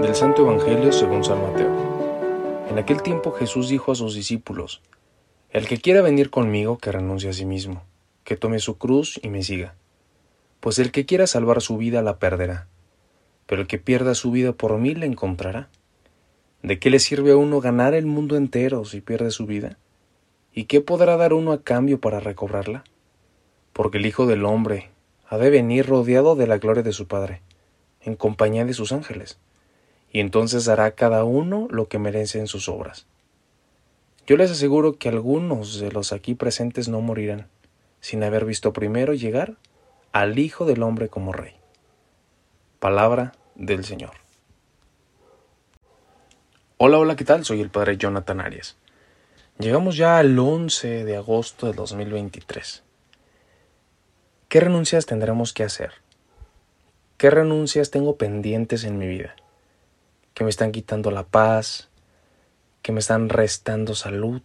Del Santo Evangelio según San Mateo. En aquel tiempo Jesús dijo a sus discípulos, El que quiera venir conmigo, que renuncie a sí mismo, que tome su cruz y me siga. Pues el que quiera salvar su vida la perderá, pero el que pierda su vida por mí la encontrará. ¿De qué le sirve a uno ganar el mundo entero si pierde su vida? ¿Y qué podrá dar uno a cambio para recobrarla? Porque el Hijo del Hombre ha de venir rodeado de la gloria de su Padre, en compañía de sus ángeles, y entonces dará a cada uno lo que merece en sus obras. Yo les aseguro que algunos de los aquí presentes no morirán, sin haber visto primero llegar al Hijo del Hombre como Rey. Palabra del Señor. Hola, hola, ¿qué tal? Soy el Padre Jonathan Arias. Llegamos ya al 11 de agosto de 2023. ¿Qué renuncias tendremos que hacer? ¿Qué renuncias tengo pendientes en mi vida? Que me están quitando la paz, que me están restando salud,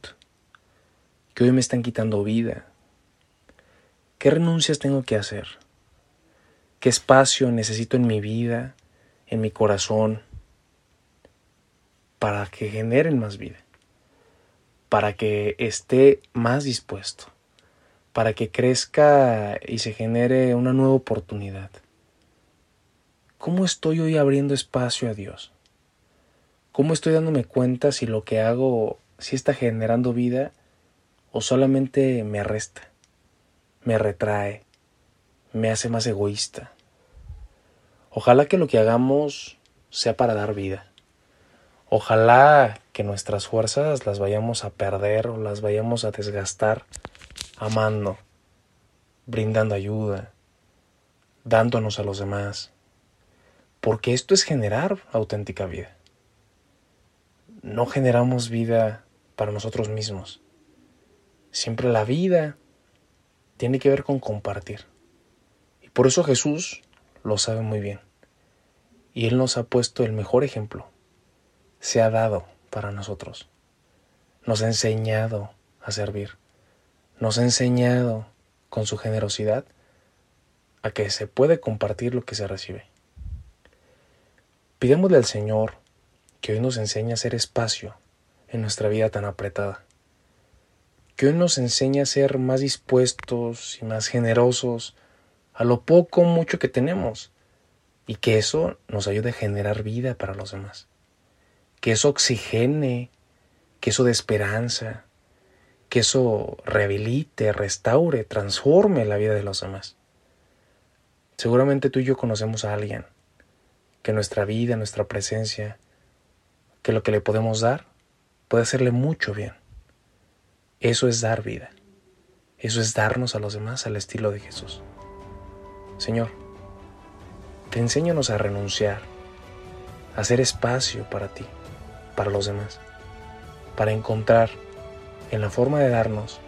que hoy me están quitando vida. ¿Qué renuncias tengo que hacer? ¿Qué espacio necesito en mi vida, en mi corazón, para que generen más vida? Para que esté más dispuesto para que crezca y se genere una nueva oportunidad. ¿Cómo estoy hoy abriendo espacio a Dios? ¿Cómo estoy dándome cuenta si lo que hago si está generando vida o solamente me arresta, me retrae, me hace más egoísta? Ojalá que lo que hagamos sea para dar vida. Ojalá que nuestras fuerzas las vayamos a perder o las vayamos a desgastar amando, brindando ayuda, dándonos a los demás, porque esto es generar auténtica vida. No generamos vida para nosotros mismos. Siempre la vida tiene que ver con compartir. Y por eso Jesús lo sabe muy bien. Y Él nos ha puesto el mejor ejemplo. Se ha dado para nosotros. Nos ha enseñado a servir nos ha enseñado con su generosidad a que se puede compartir lo que se recibe. Pidémosle al Señor que hoy nos enseñe a hacer espacio en nuestra vida tan apretada, que hoy nos enseñe a ser más dispuestos y más generosos a lo poco o mucho que tenemos, y que eso nos ayude a generar vida para los demás, que eso oxigene, que eso de esperanza, que eso rehabilite, restaure, transforme la vida de los demás. Seguramente tú y yo conocemos a alguien que nuestra vida, nuestra presencia, que lo que le podemos dar puede hacerle mucho bien. Eso es dar vida. Eso es darnos a los demás al estilo de Jesús. Señor, te enséñanos a renunciar, a hacer espacio para ti, para los demás, para encontrar en la forma de darnos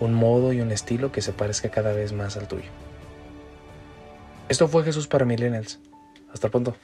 un modo y un estilo que se parezca cada vez más al tuyo. Esto fue Jesús para Millennials. Hasta pronto.